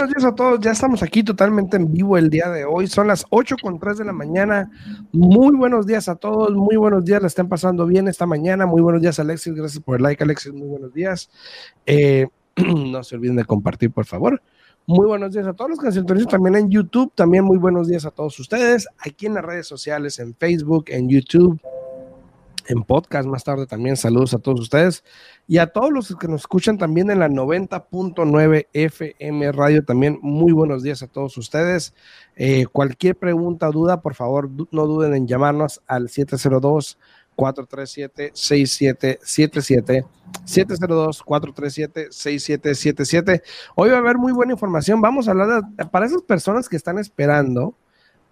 buenos días a todos. Ya estamos aquí totalmente en vivo el día de hoy. Son las 8 con 3 de la mañana. Muy buenos días a todos. Muy buenos días. La están pasando bien esta mañana. Muy buenos días, Alexis. Gracias por el like, Alexis. Muy buenos días. Eh, no se olviden de compartir, por favor. Muy buenos días a todos los que se también en YouTube. También muy buenos días a todos ustedes. Aquí en las redes sociales, en Facebook, en YouTube, en podcast más tarde también. Saludos a todos ustedes y a todos los que nos escuchan también en la 90.9 FM Radio. También muy buenos días a todos ustedes. Eh, cualquier pregunta duda, por favor, no duden en llamarnos al 702. 437-6777. 702-437-6777. Hoy va a haber muy buena información. Vamos a hablar para esas personas que están esperando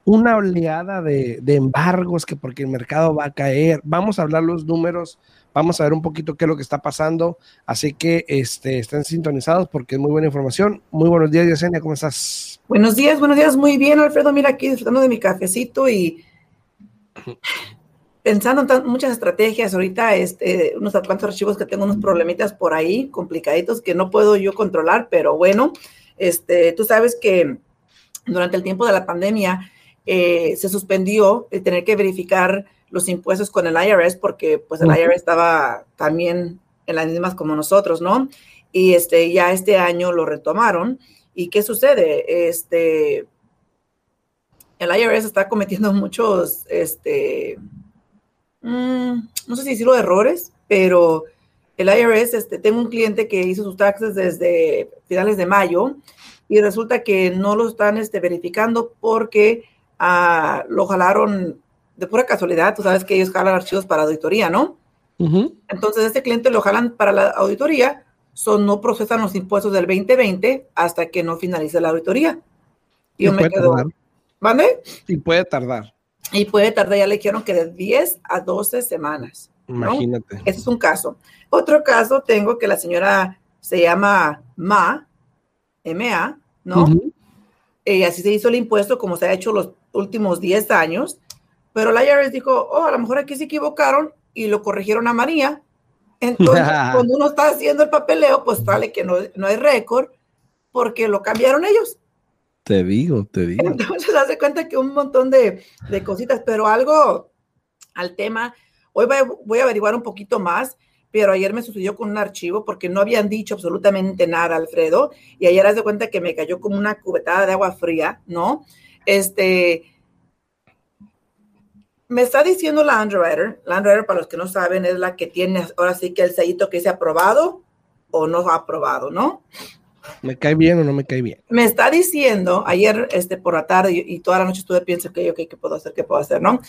una oleada de, embargos, que porque el mercado va a caer. Vamos a hablar los números, vamos a ver un poquito qué es lo que está pasando. Así que este, estén sintonizados porque es muy buena información. Muy buenos días, Yesenia, ¿cómo estás? Buenos días, buenos días, muy bien, Alfredo. Mira, aquí disfrutando de mi cafecito y pensando en muchas estrategias. Ahorita, este, unos cuantos archivos que tengo unos problemitas por ahí, complicaditos, que no puedo yo controlar, pero bueno, este, tú sabes que durante el tiempo de la pandemia, eh, se suspendió el tener que verificar los impuestos con el IRS porque pues el IRS estaba también en las mismas como nosotros, ¿no? Y este, ya este año lo retomaron. ¿Y qué sucede? Este, el IRS está cometiendo muchos, este, mm, no sé si decirlo errores, pero el IRS, este, tengo un cliente que hizo sus taxes desde finales de mayo y resulta que no lo están este, verificando porque lo jalaron de pura casualidad, tú sabes que ellos jalan archivos para auditoría, ¿no? Entonces, este cliente lo jalan para la auditoría, son, no procesan los impuestos del 2020 hasta que no finalice la auditoría. Y yo me quedo, ¿vale? Y puede tardar. Y puede tardar, ya le dijeron que de 10 a 12 semanas. Imagínate. Ese es un caso. Otro caso tengo que la señora se llama Ma, M-A, ¿no? Y así se hizo el impuesto como se ha hecho los últimos 10 años, pero la IRS dijo, oh, a lo mejor aquí se equivocaron y lo corrigieron a María. Entonces, cuando uno está haciendo el papeleo, pues sale que no, no hay récord porque lo cambiaron ellos. Te digo, te digo. Entonces, hace cuenta que un montón de, de cositas, pero algo al tema. Hoy voy, voy a averiguar un poquito más pero ayer me sucedió con un archivo porque no habían dicho absolutamente nada, Alfredo, y ayer haz de cuenta que me cayó como una cubetada de agua fría, ¿no? Este, me está diciendo la underwriter, la underwriter para los que no saben es la que tiene ahora sí que el sellito que dice aprobado o no aprobado, ¿no? ¿Me cae bien o no me cae bien? Me está diciendo, ayer este, por la tarde y, toda la noche estuve pensando, que, ok, ¿qué puedo hacer? ¿Qué puedo hacer? ¿No?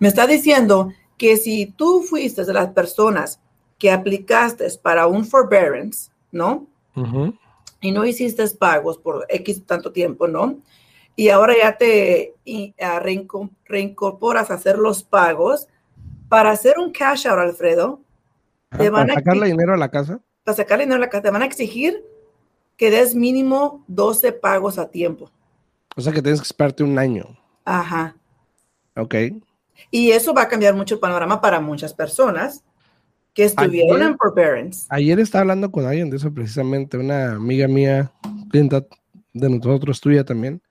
Me está diciendo que si tú fuiste de las personas que aplicaste para un forbearance, ¿no? Y no hiciste pagos por X tanto tiempo, ¿no? Y ahora ya te reincorporas a hacer los pagos, para hacer un cash out, Alfredo, te van ¿Para sacarle dinero a la casa? Para sacarle dinero a la casa, te van a exigir que des mínimo 12 pagos a tiempo. O sea que tienes que esperarte un año. Ajá. Ok. Y eso va a cambiar mucho el panorama para muchas personas que estuvieron en forbearance. Ayer estaba hablando con alguien de eso precisamente, una amiga mía, clienta de nosotros, tuya también,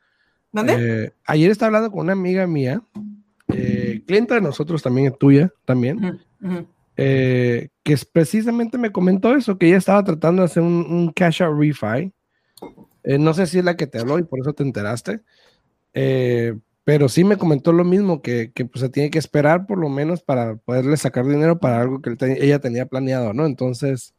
¿Dónde? Eh, ayer estaba hablando con una amiga mía, eh, clienta de nosotros también, tuya también, eh, que precisamente me comentó eso, que ella estaba tratando de hacer un, cash out refi. no sé si es la que te habló y por eso te enteraste. pero sí me comentó lo mismo, que, que pues, se tiene que esperar por lo menos para poderle sacar dinero para algo que ella tenía planeado, ¿no? Entonces,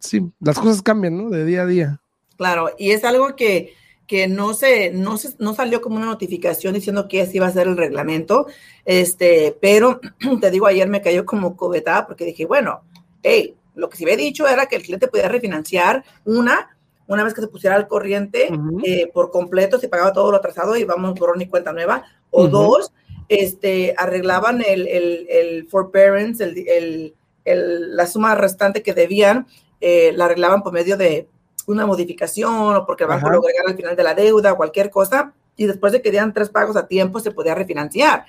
sí, las cosas cambian, ¿no? De día a día. Claro, y es algo que que no se, no no salió como una notificación diciendo que así iba a ser el reglamento, este, pero te digo, ayer me cayó como cobetada porque dije, bueno, hey, lo que se había dicho era que el cliente podía refinanciar una, una vez que se pusiera al corriente eh, por completo, se pagaba todo lo atrasado y vamos por ni cuenta nueva, o dos, este, arreglaban el, el, el forbearance, el, el, la suma restante que debían, eh, la arreglaban por medio de una modificación o porque el banco lo agregara al final de la deuda o cualquier cosa, y después de que dieran tres pagos a tiempo se podía refinanciar.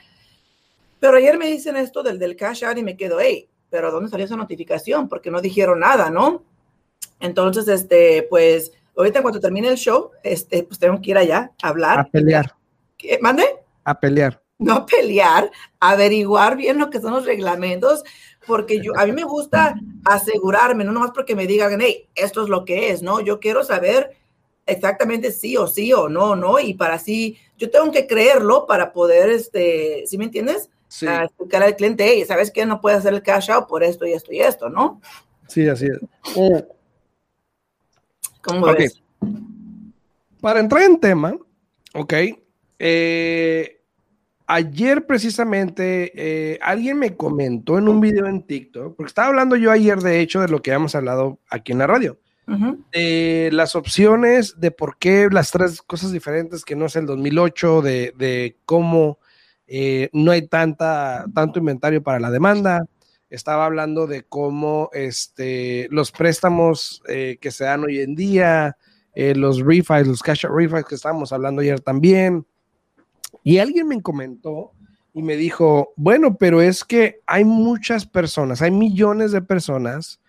Pero ayer me dicen esto del, del cash out y me quedo, hey, pero ¿dónde salió esa notificación? Porque no dijeron nada, ¿no? Entonces, este, pues, ahorita cuando termine el show, este, pues tengo que ir allá a hablar. A pelear. ¿Qué? ¿Mande? A pelear. No pelear, averiguar bien lo que son los reglamentos, porque yo, a mí me gusta asegurarme, no nomás porque me digan, hey, esto es lo que es, ¿no? Yo quiero saber exactamente sí o sí o no, ¿no? Y para así, yo tengo que creerlo para poder, este, ¿sí me entiendes? Sí. A explicar al cliente, hey, ¿sabes qué? No puede hacer el cash out por esto y esto y esto, ¿no? Sí, así es. ¿Cómo Ok. ves? Para entrar en tema, ok, eh, ayer precisamente eh, alguien me comentó en un video en TikTok, porque estaba hablando yo ayer de hecho de lo que habíamos hablado aquí en la radio, de las opciones, de por qué las tres cosas diferentes que no es el 2008, de, de cómo eh, no hay tanta, tanto inventario para la demanda. Estaba hablando de cómo este, los préstamos eh, que se dan hoy en día, eh, los refis, los cash out refis que estábamos hablando ayer también. Y alguien me comentó y me dijo, bueno, pero es que hay muchas personas, hay millones de personas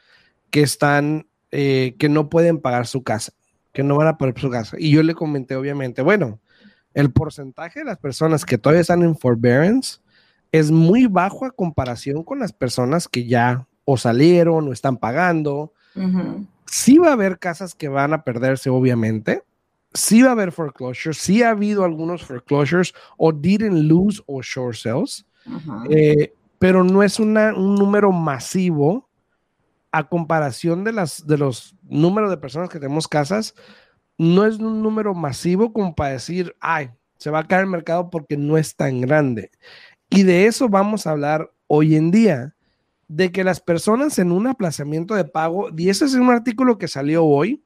que están, eh, que no pueden pagar su casa, que no van a pagar su casa. Y yo le comenté, obviamente, bueno, el porcentaje de las personas que todavía están en forbearance es muy bajo a comparación con las personas que ya o salieron o están pagando. Ujú. Sí va a haber casas que van a perderse, obviamente. Sí va a haber foreclosures. Sí ha habido algunos foreclosures o didn't lose o short sales. Ujú. Eh, pero no es una- un número masivo a comparación de, las, de los números de personas que tenemos casas. No es un número masivo como para decir, ay, se va a caer el mercado porque no es tan grande. Y de eso vamos a hablar hoy en día, de que las personas en un aplazamiento de pago, y ese es un artículo que salió hoy,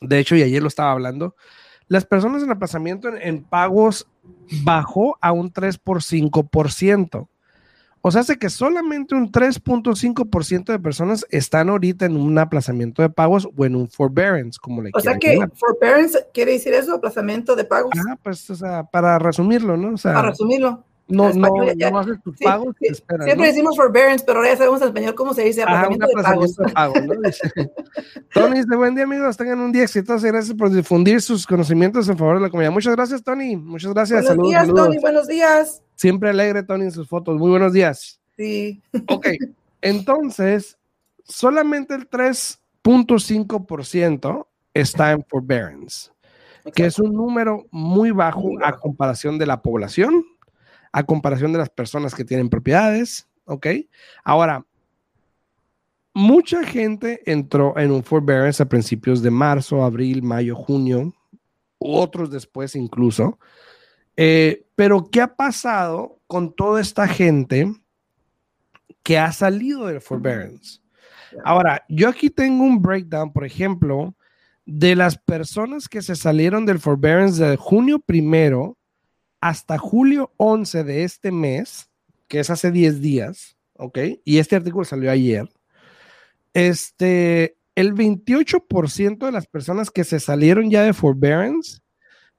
de hecho, y ayer lo estaba hablando, las personas en aplazamiento en, en pagos bajó a un 3 por 5%. O sea, hace que solamente un 3.5% de personas están ahorita en un aplazamiento de pagos o en un forbearance, como le O sea que llamar. forbearance quiere decir eso, aplazamiento de pagos. Ah, pues, o sea, para resumirlo, ¿no? O sea, Para resumirlo. No, no, ya- no haces tus Sí, pagos, sí, esperas, Siempre ¿no? decimos forbearance, pero ahora ya sabemos en español cómo se dice aplazamiento de pagos. aplazamiento de pagos, ¿no? Dice. Tony dice, buen día amigos, tengan un día exitoso y gracias por difundir sus conocimientos en favor de la comunidad. Muchas gracias, Tony. Muchas gracias. Buenos saludos, días, saludos. Tony, buenos días. Siempre alegre, Tony, en sus fotos. Muy buenos días. Sí. Ok, entonces, solamente el 3.5% está en forbearance, que es un número muy bajo a comparación de la población, a comparación de las personas que tienen propiedades, ¿ok? Ahora, mucha gente entró en un forbearance a principios de marzo, abril, mayo, junio, otros después incluso. Eh, pero, ¿qué ha pasado con toda esta gente que ha salido del forbearance? Ahora, yo aquí tengo un breakdown, por ejemplo, de las personas que se salieron del forbearance de junio primero hasta julio 11 de este mes, que es hace 10 días, ¿ok? Y este artículo salió ayer. Este, el 28% de las personas que se salieron ya de forbearance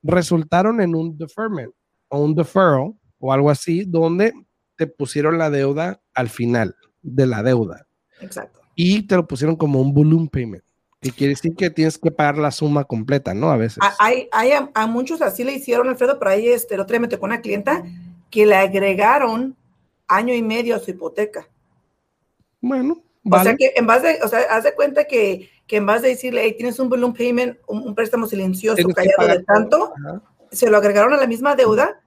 resultaron en un deferment o un deferral o algo así, donde te pusieron la deuda al final de la deuda Exacto. y te lo pusieron como un balloon payment, que quiere decir que tienes que pagar la suma completa, ¿no? A veces. A- Hay, hay a, a muchos así le hicieron, Alfredo, pero ahí este, el otro día me tocó una clienta que le agregaron año y medio a su hipoteca. Bueno, O vale. sea que en base, o sea, haz de cuenta que, que en vez de decirle, hey, tienes un balloon payment, un, un préstamo silencioso callado de tanto. Ajá. se lo agregaron a la misma deuda,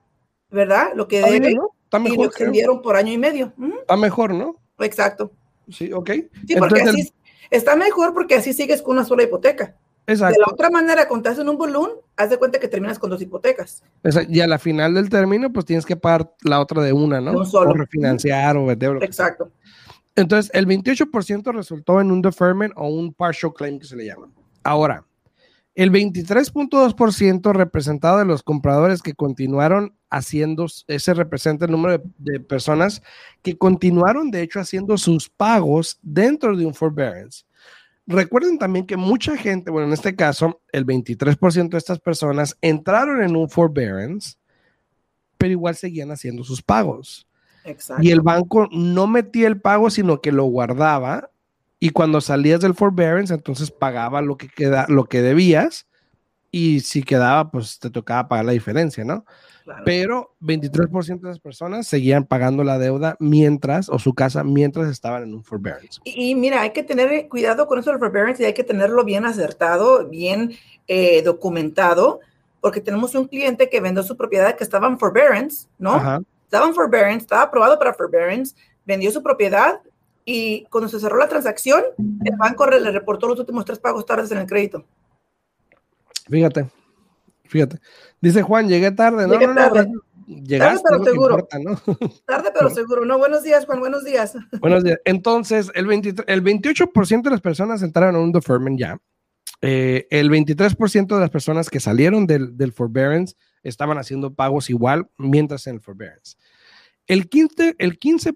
¿verdad? Lo que debe, ¿no? Está y lo mejor, creo. extendieron por año y medio. Ujú, Está mejor, ¿no? Exacto. Sí, ok. Sí, porque Entonces, así está mejor porque así sigues con una sola hipoteca. De Exacto. la otra manera, cuando estás en un balloon, haz de cuenta que terminas con dos hipotecas. Esa- Y a la final del término, pues tienes que pagar la otra de una, ¿no? De un solo. O refinanciar o vender. Exacto. Entonces, el 28% resultó en un deferment o un partial claim que se le llama. Ahora, el 23.2% representado de los compradores que continuaron haciendo, ese representa el número de, de personas que continuaron, de hecho, haciendo sus pagos dentro de un forbearance. Recuerden también que mucha gente, bueno, en este caso, el 23% de estas personas entraron en un forbearance, pero igual seguían haciendo sus pagos. Y el banco no metía el pago, sino que lo guardaba. Y cuando salías del forbearance, entonces pagaba lo que, queda, lo que debías. Y si quedaba, pues te tocaba pagar la diferencia, ¿no? Pero 23% de las personas seguían pagando la deuda mientras, o su casa, mientras estaban en un forbearance. Y, mira, hay que tener cuidado con eso del forbearance y hay que tenerlo bien acertado, bien eh, documentado, porque tenemos un cliente que vendió su propiedad que estaba en forbearance, ¿no? Estaba en forbearance, estaba aprobado para forbearance, vendió su propiedad y cuando se cerró la transacción, el banco le reportó los últimos tres pagos tardes en el crédito. Fíjate, fíjate. Dice Juan, llegué tarde, ¿no? no, tarde. Llegaste, tarde pero seguro. Tarde pero seguro. No, buenos días, Juan, buenos días. Buenos días. Entonces, el, 23, el 28% de las personas entraron en un deferment ya. Eh, el 23% de las personas que salieron del, del, forbearance estaban haciendo pagos igual mientras en el forbearance. El 15.7% el 15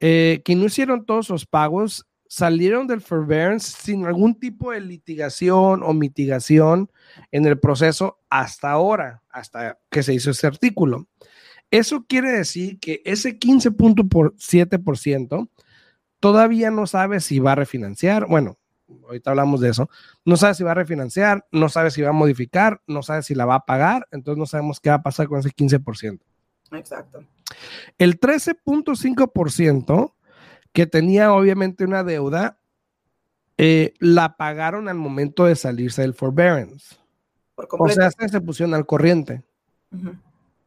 eh, que no hicieron todos los pagos salieron del forbearance sin algún tipo de litigación o mitigación en el proceso hasta ahora, hasta que se hizo este artículo. Eso quiere decir que ese 15.7% todavía no sabe si va a refinanciar. Bueno, ahorita hablamos de eso. No sabe si va a refinanciar, no sabe si va a modificar, no sabe si la va a pagar. Entonces no sabemos qué va a pasar con ese 15%. Exacto. El 13.5% que tenía obviamente una deuda, eh, la pagaron al momento de salirse del forbearance. o sea, se pusieron al corriente.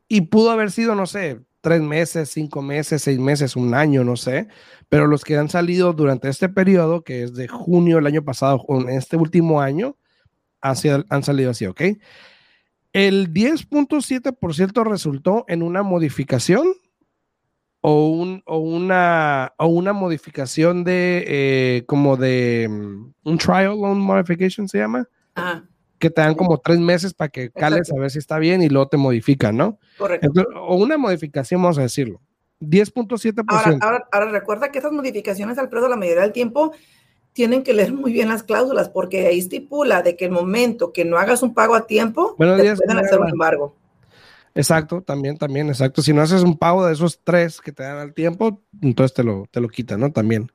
Y pudo haber sido, no sé, tres meses, cinco meses, seis meses, un año, no sé. Pero los que han salido durante este periodo, que es de junio del año pasado, en este último año, han salido así, ¿ok? El 10.7% resultó en una modificación o, un, o, una, o una modificación de, eh, como de, mm, un trial loan modification se llama. Que te dan como tres meses para que cales a ver si está bien y luego te modifican, ¿no? Correcto. o una modificación, vamos a decirlo. 10.7%. Ahora, ahora, ahora, recuerda que esas modificaciones, Alfredo, la mayoría del tiempo tienen que leer muy bien las cláusulas porque ahí estipula de que el momento que no hagas un pago a tiempo, te pueden hacer un embargo. Exacto, también, también, exacto. Si no haces un pago de esos tres que te dan al tiempo, entonces te lo, te lo quitan, ¿no? También.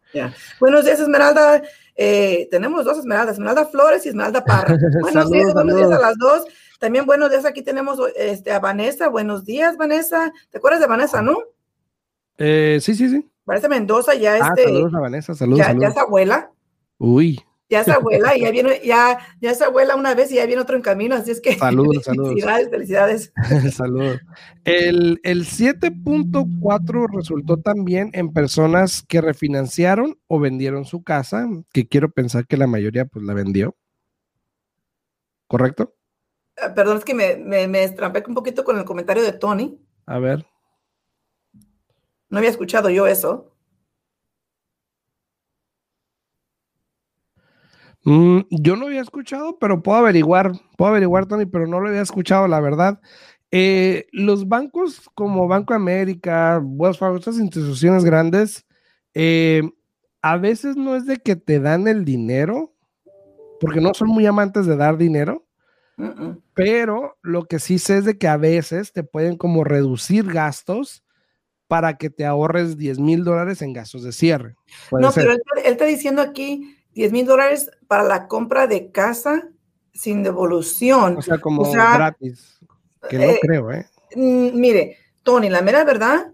Buenos días, Esmeralda. Eh, tenemos dos Esmeraldas, Esmeralda Flores y Esmeralda Parra. Buenos días, buenos días a las dos. También buenos días, aquí tenemos este, a Vanessa. Buenos días, Vanessa. ¿Te acuerdas de Vanessa, no? Eh, sí, sí, sí. Parece Mendoza, ya ah, este. Saludos a Vanessa, saludos. Ya, ya es abuela. Uy. Ya es abuela y ya viene, ya, ya es abuela una vez y ya viene otro en camino, así es que. Saludos, saludos. Felicidades, felicidades. saludos. El, el 7.4 resultó también en personas que refinanciaron o vendieron su casa, que quiero pensar que la mayoría pues la vendió. ¿Correcto? Ah, perdón, es que me, me, me estrampé un poquito con el comentario de Tony. A ver. No había escuchado yo eso. Mm, yo no había escuchado, pero puedo averiguar, puedo averiguar, Tony, pero no lo había escuchado, la verdad. Eh, los bancos como Banco América, Wells Fargo, estas instituciones grandes, eh, a veces no es de que te dan el dinero, porque no son muy amantes de dar dinero, pero lo que sí sé es de que a veces te pueden como reducir gastos para que te ahorres 10 mil dólares en gastos de cierre. no, pero él, está diciendo aquí 10 mil dólares para la compra de casa sin devolución. O sea, como gratis. Que no eh, creo, ¿eh? Mm, mire, Tony, la mera verdad,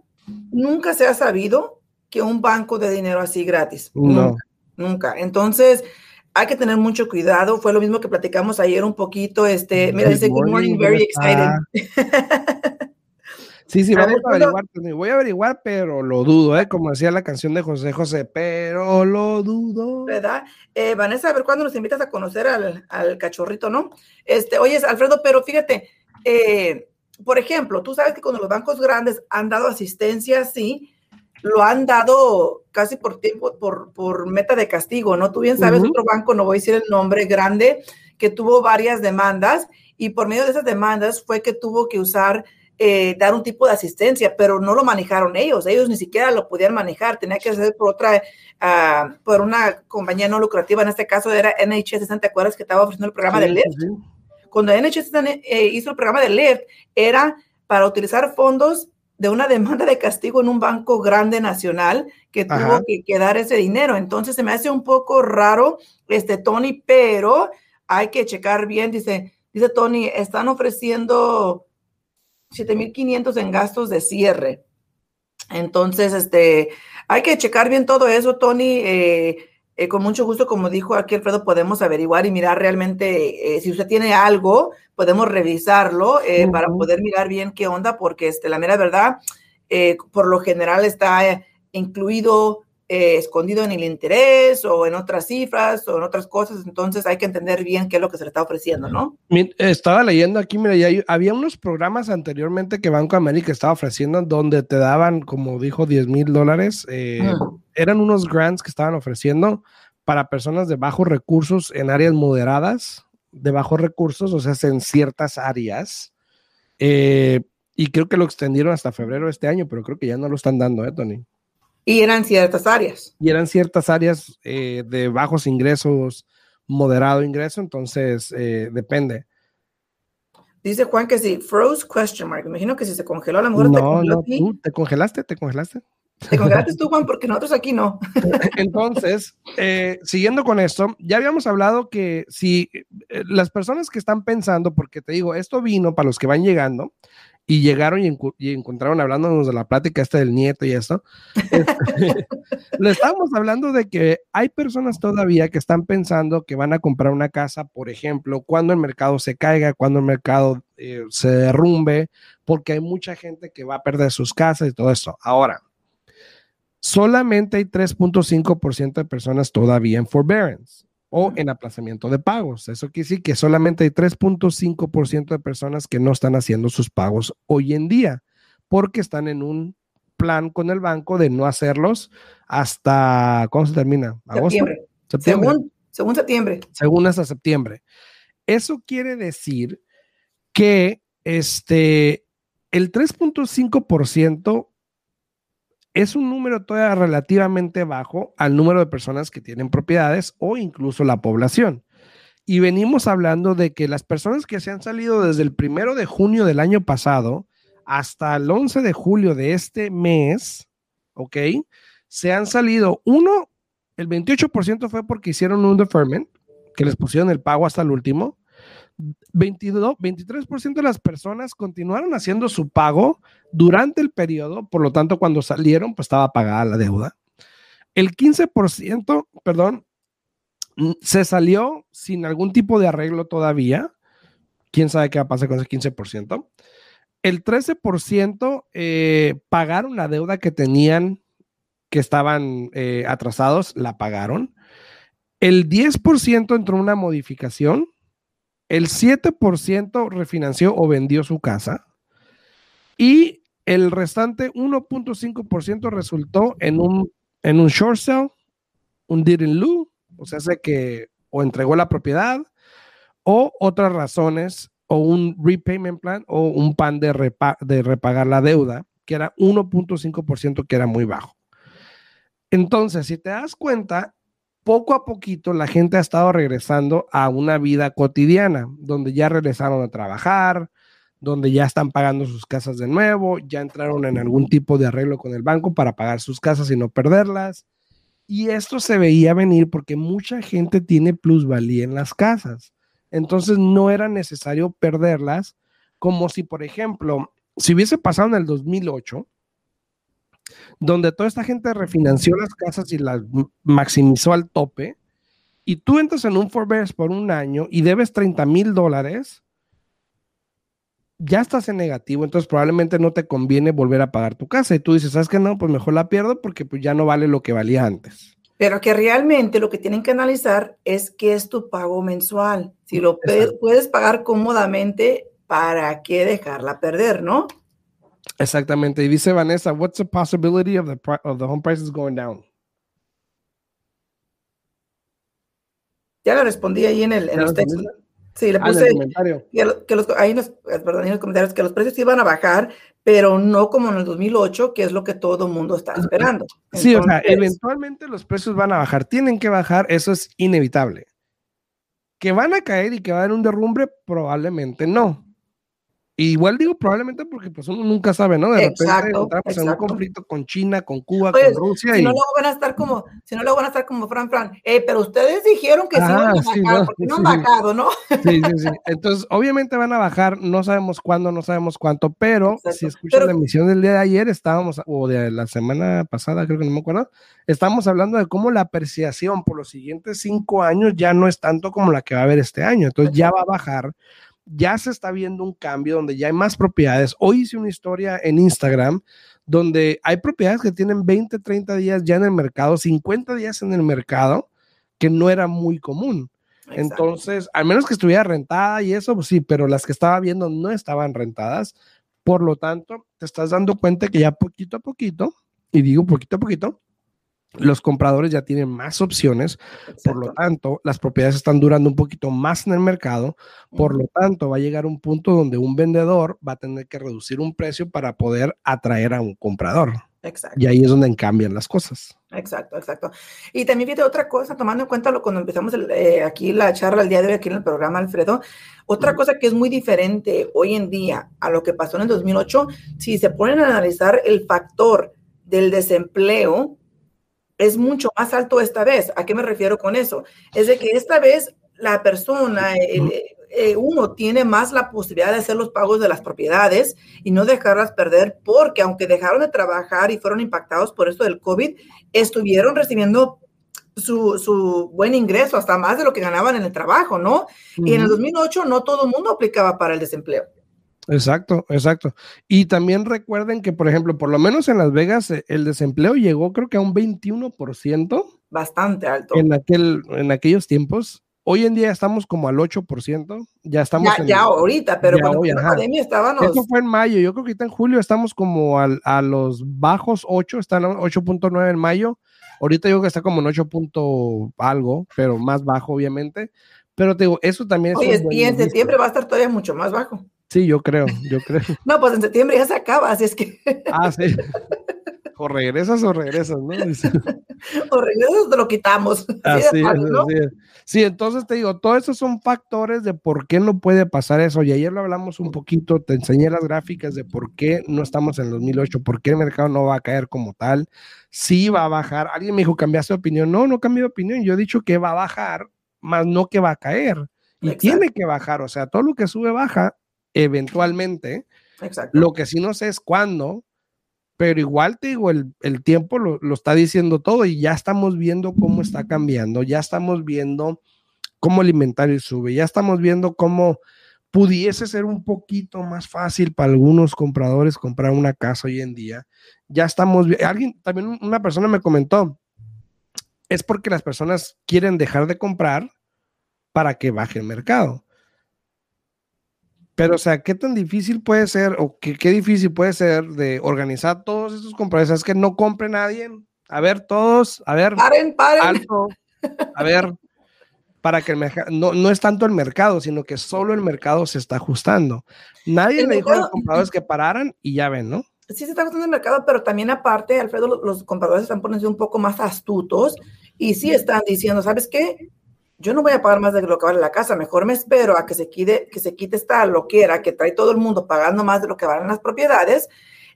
nunca se ha sabido que un banco de dinero así gratis. No. Nunca. Entonces, hay que tener mucho cuidado. Fue lo mismo que platicamos ayer un poquito. Este, mira, dice, Good morning, very excited. Sí, sí, vamos a, averiguar. Voy a averiguar, pero lo dudo, ¿eh? Como decía la canción de José José, pero lo dudo. ¿Verdad? Eh, Vanessa, a ver cuándo nos invitas a conocer al, cachorrito, ¿no? Este, oye, Alfredo, pero fíjate, eh, por ejemplo, tú sabes que cuando los bancos grandes han dado asistencia, sí, lo han dado casi por tiempo, por, por meta de castigo, ¿no? Tú bien sabes, otro banco, no voy a decir el nombre grande, que tuvo varias demandas y por medio de esas demandas fue que tuvo que usar eh, dar un tipo de asistencia, pero no lo manejaron ellos, ellos ni siquiera lo podían manejar, tenía que hacer por otra, uh, por una compañía no lucrativa, en este caso era NHS, ¿te acuerdas que estaba ofreciendo el programa de Lyft? Cuando NHS eh, hizo el programa de Lyft, era para utilizar fondos de una demanda de castigo en un banco grande nacional que tuvo que, que, dar ese dinero. Entonces se me hace un poco raro, este Tony, pero hay que checar bien. Dice, dice Tony, están ofreciendo 7.500 en gastos de cierre. Entonces, este, hay que checar bien todo eso, Tony. Eh, eh, con mucho gusto, como dijo aquí Alfredo, podemos averiguar y mirar realmente eh, si usted tiene algo, podemos revisarlo para poder mirar bien qué onda, porque este, la mera verdad, por lo general está incluido eh, escondido en el interés o en otras cifras o en otras cosas, entonces hay que entender bien qué es lo que se le está ofreciendo, ¿no? Estaba leyendo aquí, mira, ya había unos programas anteriormente que Banco América estaba ofreciendo donde te daban, como dijo, 10 mil dólares. Eh, eran unos grants que estaban ofreciendo para personas de bajos recursos en áreas moderadas, de bajos recursos, o sea, en ciertas áreas. Eh, y creo que lo extendieron hasta febrero de este año, pero creo que ya no lo están dando, ¿eh, Tony? Y eran ciertas áreas. Y eran ciertas áreas eh, de bajos ingresos, moderado ingreso, entonces eh, depende. Dice Juan que si froze question mark. Imagino que si se congeló, a lo mejor no, te congeló no, ¿tú ¿Te congelaste? ¿Te congelaste? Te congelaste tú, Juan, porque nosotros aquí no. Entonces, eh, siguiendo con esto, ya habíamos hablado que si las personas que están pensando, porque te digo, esto vino para los que van llegando, y llegaron y, encontraron hablándonos de la plática esta del nieto y esto. Este, le estábamos hablando de que hay personas todavía que están pensando que van a comprar una casa, por ejemplo, cuando el mercado se caiga, cuando el mercado eh, se derrumbe, porque hay mucha gente que va a perder sus casas y todo esto. Ahora, solamente hay 3.5% de personas todavía en forbearance o en aplazamiento de pagos. Eso quiere decir que solamente hay 3.5% de personas que no están haciendo sus pagos hoy en día porque están en un plan con el banco de no hacerlos hasta, ¿cómo se termina? ¿Agosto? Septiembre. Según, según septiembre. Según hasta septiembre. Eso quiere decir que este, el 3.5% es un número todavía relativamente bajo al número de personas que tienen propiedades o incluso la población. Y venimos hablando de que las personas que se han salido desde el primero de junio del año pasado hasta el 11 de julio de este mes, ¿ok? Se han salido, uno, el 28% fue porque hicieron un deferment, que les pusieron el pago hasta el último. 22, 23% de las personas continuaron haciendo su pago durante el periodo, por lo tanto, cuando salieron, pues estaba pagada la deuda. El 15%, perdón, se salió sin algún tipo de arreglo todavía. ¿Quién sabe qué va a pasar con ese 15%? El 13% eh, pagaron la deuda que tenían, que estaban eh, atrasados, la pagaron. El 10% entró una modificación el 7% refinanció o vendió su casa y el restante 1.5% resultó en un, en un short sale, un deed in o sea, hace que o entregó la propiedad o otras razones o un repayment plan o un plan de, de repagar la deuda, que era 1.5% que era muy bajo. Entonces, si te das cuenta, poco a poquito la gente ha estado regresando a una vida cotidiana, donde ya regresaron a trabajar, donde ya están pagando sus casas de nuevo, ya entraron en algún tipo de arreglo con el banco para pagar sus casas y no perderlas. Y esto se veía venir porque mucha gente tiene plusvalía en las casas. Entonces no era necesario perderlas, como si, por ejemplo, si hubiese pasado en el 2008, donde toda esta gente refinanció las casas y las maximizó al tope, y tú entras en un forbearance por un año y debes 30 mil dólares, ya estás en negativo, entonces probablemente no te conviene volver a pagar tu casa. Y tú dices, ¿sabes qué? No, pues mejor la pierdo porque pues ya no vale lo que valía antes. Pero que realmente lo que tienen que analizar es qué es tu pago mensual. Si lo puedes pagar cómodamente, ¿para qué dejarla perder, no? Exactamente. Y dice Vanessa, what's the possibility of the, of the home prices going down? Ya le respondí ahí en, el, en los textos. Sí, le ah, puse que, los, ahí nos, perdón, en los comentarios que los precios iban a bajar, pero no como en el 2008, que es lo que todo el mundo está esperando. Sí, o sea, eventualmente los precios van a bajar, tienen que bajar, eso es inevitable. Que van a caer y que va a haber un derrumbe, probablemente no Igual digo probablemente porque pues uno nunca sabe, ¿no? De repente Exacto, entramos en un conflicto con China, con Cuba, Oye, con Rusia si y no luego van a estar como, si no luego van a estar como Fran Fran, eh, pero ustedes dijeron que sí Ah, iban a sí, bajar, no, porque no sí, han sí. bajado, ¿no? Sí, sí, sí. Entonces, obviamente van a bajar, no sabemos cuándo, no sabemos cuánto, pero Exacto. si escuchan Pero- la emisión del día de ayer, estábamos, o de la semana pasada, creo que no me acuerdo, estábamos hablando de cómo la apreciación por los siguientes cinco años ya no es tanto como la que va a haber este año. Entonces, ya va a bajar, ya se está viendo un cambio donde ya hay más propiedades. Hoy hice una historia en Instagram donde hay propiedades que tienen 20, 30 días ya en el mercado, 50 días en el mercado, que no era muy común. Exacto. Entonces, al menos que estuviera rentada y eso, pues sí, pero las que estaba viendo no estaban rentadas. Por lo tanto, te estás dando cuenta que ya poquito a poquito, y digo poquito a poquito, los compradores ya tienen más opciones. Por lo tanto, las propiedades están durando un poquito más en el mercado. Por lo tanto, va a llegar un punto donde un vendedor va a tener que reducir un precio para poder atraer a un comprador. Exacto. Y ahí es donde cambian las cosas. Exacto, exacto. Y también fíjate otra cosa, tomando en cuenta lo cuando empezamos el, eh, aquí la charla el día de hoy aquí en el programa, Alfredo, otra cosa que es muy diferente hoy en día a lo que pasó en el 2008, si se ponen a analizar el factor del desempleo, es mucho más alto esta vez. ¿A qué me refiero con eso? Es de que esta vez la persona, el- Ujú. eh, uno tiene más la posibilidad de hacer los pagos de las propiedades y no dejarlas perder porque aunque dejaron de trabajar y fueron impactados por esto del COVID, estuvieron recibiendo su, su buen ingreso, hasta más de lo que ganaban en el trabajo, ¿no? Y en el Ujú. 2008 no todo el mundo aplicaba para el desempleo. Exacto, exacto. Y también recuerden que, por ejemplo, por lo menos en Las Vegas, eh, el desempleo llegó creo que a un 21% Bastante alto. en, aquel, en aquellos tiempos. Hoy en día estamos como al 8%, ya estamos Ya, en... ya ahorita, pero ya cuando hoy, la pandemia estábamos... Eso fue en mayo, yo creo que ahorita en julio estamos como al- a los bajos 8, están a 8.9 en mayo. Ahorita yo creo que está como en 8. punto algo, pero más bajo obviamente. Pero te digo, eso también es Oye, un buen y en indicio. septiembre va a estar todavía mucho más bajo. Sí, yo creo, yo creo. No, pues en septiembre ya se acaba, así es que Ah, sí. O regresas o regresas, ¿no? Dice. o regresas te lo quitamos. Así es, fácil, ¿no? así es. Sí, entonces te digo, todos esos son factores de por qué no puede pasar eso. Y ayer lo hablamos un poquito, te enseñé las gráficas de por qué no estamos en el 2008, por qué el mercado no va a caer como tal. Sí va a bajar. Alguien me dijo, ¿cambiaste de opinión? No, no cambié de opinión. Yo he dicho que va a bajar, más no que va a caer. Y Exacto. tiene que bajar. O sea, todo lo que sube baja eventualmente. Exacto. Lo que sí no sé es cuándo, pero igual te digo, el, el tiempo lo, lo está diciendo todo y ya estamos viendo cómo está cambiando, ya estamos viendo cómo el inventario sube, ya estamos viendo cómo pudiese ser un poquito más fácil para algunos compradores comprar una casa hoy en día. Ya estamos, alguien, también una persona me comentó, es porque las personas quieren dejar de comprar para que baje el mercado. Pero, o sea, ¿qué tan difícil puede ser o qué, qué difícil puede ser de organizar todos estos compradores? Es que no compre nadie. A ver, todos, a ver, Paren, paren. alto, a ver, para que el mercado, no, no es tanto el mercado, sino que solo el mercado se está ajustando. Nadie El le dijo a los compradores que pararan y ya ven, ¿no? sí se está gastando el mercado, pero también aparte, Alfredo, lo- los compradores están poniendo un poco más astutos y sí están diciendo, ¿sabes qué? Yo no voy a pagar más de lo que vale la casa, mejor me espero a que se quite, que se quite esta loquera que trae todo el mundo pagando más de lo que valen las propiedades.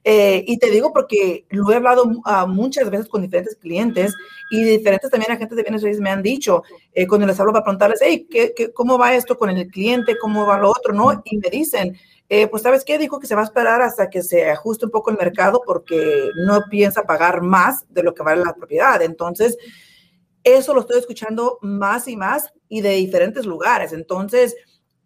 Eh, y te digo porque lo he hablado uh, muchas veces con diferentes clientes y diferentes también agentes de bienes raíces me han dicho, eh, cuando les hablo para preguntarles, hey, ¿qué, qué, cómo va esto con el cliente? ¿Cómo va lo otro? ¿No? Y me dicen, eh, pues sabes qué, dijo que se va a esperar hasta que se ajuste un poco el mercado porque no piensa pagar más de lo que vale la propiedad. Entonces, eso lo estoy escuchando más y más y de diferentes lugares. Entonces,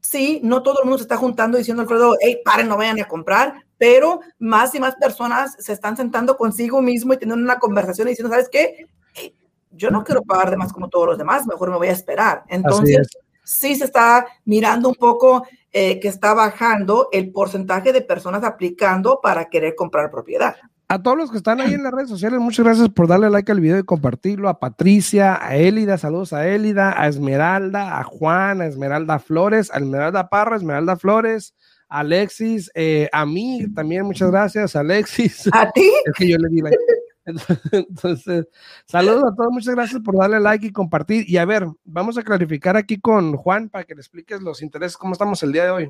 sí, no todo el mundo se está juntando diciendo, Alfredo, hey, paren, no vayan a comprar, pero más y más personas se están sentando consigo mismo y teniendo una conversación y diciendo, ¿sabes qué? Hey, yo no quiero pagar de más como todos los demás, mejor me voy a esperar. Entonces, sí se está mirando un poco eh, que está bajando el porcentaje de personas aplicando para querer comprar propiedad. A todos los que están ahí en las redes sociales, muchas gracias por darle like al video y compartirlo. A Patricia, a Élida, saludos a Élida, a Esmeralda, a Juan, a Esmeralda Flores, a Esmeralda Parra, Esmeralda Flores, a Alexis, eh, a mí también, muchas gracias, Alexis. ¿A ti? Es que yo le di like. Entonces, saludos a todos, muchas gracias por darle like y compartir. Y a ver, vamos a clarificar aquí con Juan para que le expliques los intereses, cómo estamos el día de hoy.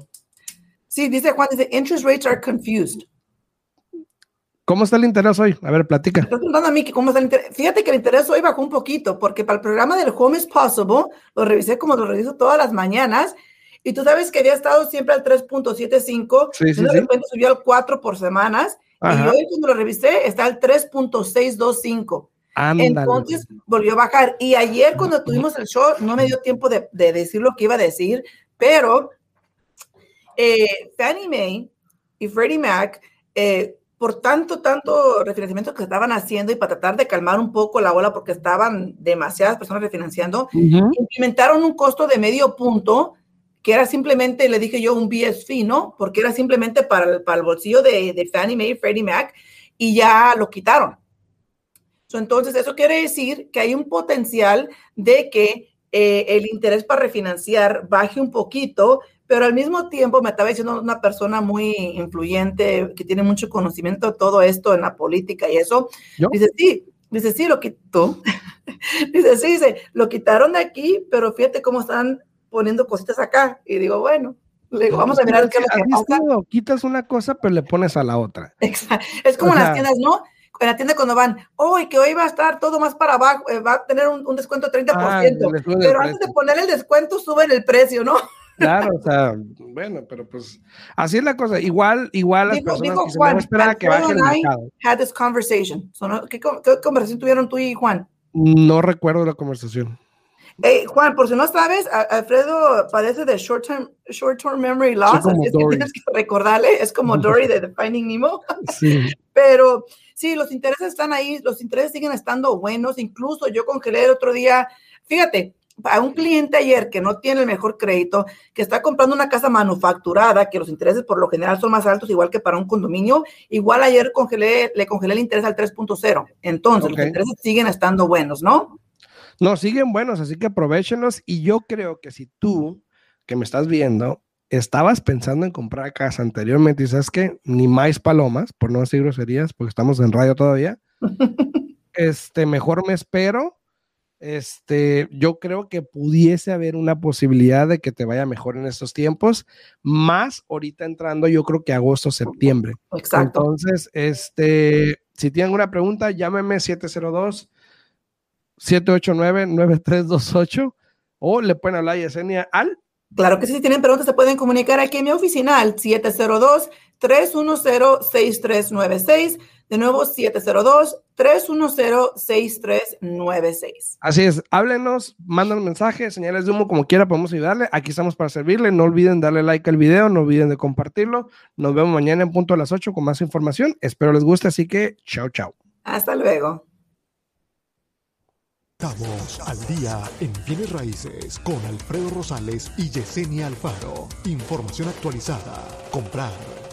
Sí, dice Juan, dice, interest rates are confused. ¿Cómo está el interés hoy? A ver, platica. Estás preguntando a mí que cómo está el interés. Fíjate que el interés hoy bajó un poquito, porque para el programa del Home is Possible, lo revisé como lo reviso todas las mañanas, y tú sabes que había estado siempre al 3.75, Sí, sí, de sí. repente subió al 4 por semanas, Ajá. y hoy cuando lo revisé está al 3.625. Ándale. Entonces volvió a bajar. Y ayer cuando tuvimos el show, no me dio tiempo de, de decir lo que iba a decir, pero eh, Fannie Mae y Freddie Mac, eh, por tanto, tanto refinanciamiento que estaban haciendo y para tratar de calmar un poco la ola porque estaban demasiadas personas refinanciando, Ujú. implementaron un costo de medio punto que era simplemente, le dije yo, un BS fee, ¿no? Porque era simplemente para el, para el bolsillo de, de Fannie Mae Freddie Mac y ya lo quitaron. So, entonces, eso quiere decir que hay un potencial de que eh, el interés para refinanciar baje un poquito, pero al mismo tiempo me estaba diciendo una persona muy influyente que tiene mucho conocimiento de todo esto en la política y eso. ¿Yo? Dice, sí, dice, sí, lo quitó. dice, sí, dice, lo quitaron de aquí, pero fíjate cómo están poniendo cositas acá. Y digo, bueno, le digo, vamos a mirar qué es lo que pasa. Quitas una cosa, pero le pones a la otra. Exacto. Es como O en sea- las tiendas, ¿no? En la tienda cuando van, hoy que hoy va a estar todo más para abajo, eh, va a tener un, un descuento de 30%, Ah, pero antes de poner el descuento suben el precio, ¿no? Claro, o sea, bueno, pero pues así es la cosa. Igual, igual las Dijo, personas dijo dicen, Juan, "No, espera a que baje el mercado. had this conversation. So, ¿no? ¿Qué, qué conversación tuvieron tú y Juan? No recuerdo la conversación. Hey, Juan, por si no sabes, Alfredo padece de short term, short term memory loss, así es que tienes que recordarle, es como Dory de The Finding Nemo. Sí. Pero sí, los intereses están ahí, los intereses siguen estando buenos. Incluso yo congelé el otro día, fíjate, a un cliente ayer que no tiene el mejor crédito, que está comprando una casa manufacturada, que los intereses por lo general son más altos, igual que para un condominio, igual ayer congelé, le congelé el interés al 3.0. Entonces, los intereses siguen estando buenos, ¿no? No, siguen buenos, así que aprovechenlos. Y yo creo que si tú, que me estás viendo, estabas pensando en comprar casa anteriormente y sabes que ni más palomas, por no decir groserías, porque estamos en radio todavía, este, mejor me espero. Este, yo creo que pudiese haber una posibilidad de que te vaya mejor en estos tiempos, más ahorita entrando, yo creo que agosto, septiembre. Exacto. Entonces, este, si tienen alguna pregunta, llámeme 702 789 9328 o le pueden hablar a Yesenia al Claro que sí, si tienen preguntas se pueden comunicar aquí en mi oficina al 702-310-6396. De nuevo, 702-310-6396. Así es, háblenos, mándanos mensajes, señales de humo, como quiera, podemos ayudarle. Aquí estamos para servirle. No olviden darle like al video, no olviden de compartirlo. Nos vemos mañana en punto a las 8 con más información. Espero les guste, así que chao, chao. Hasta luego. Estamos al día en bienes raíces con Alfredo Rosales y Yesenia Alfaro. Información actualizada. Comprar,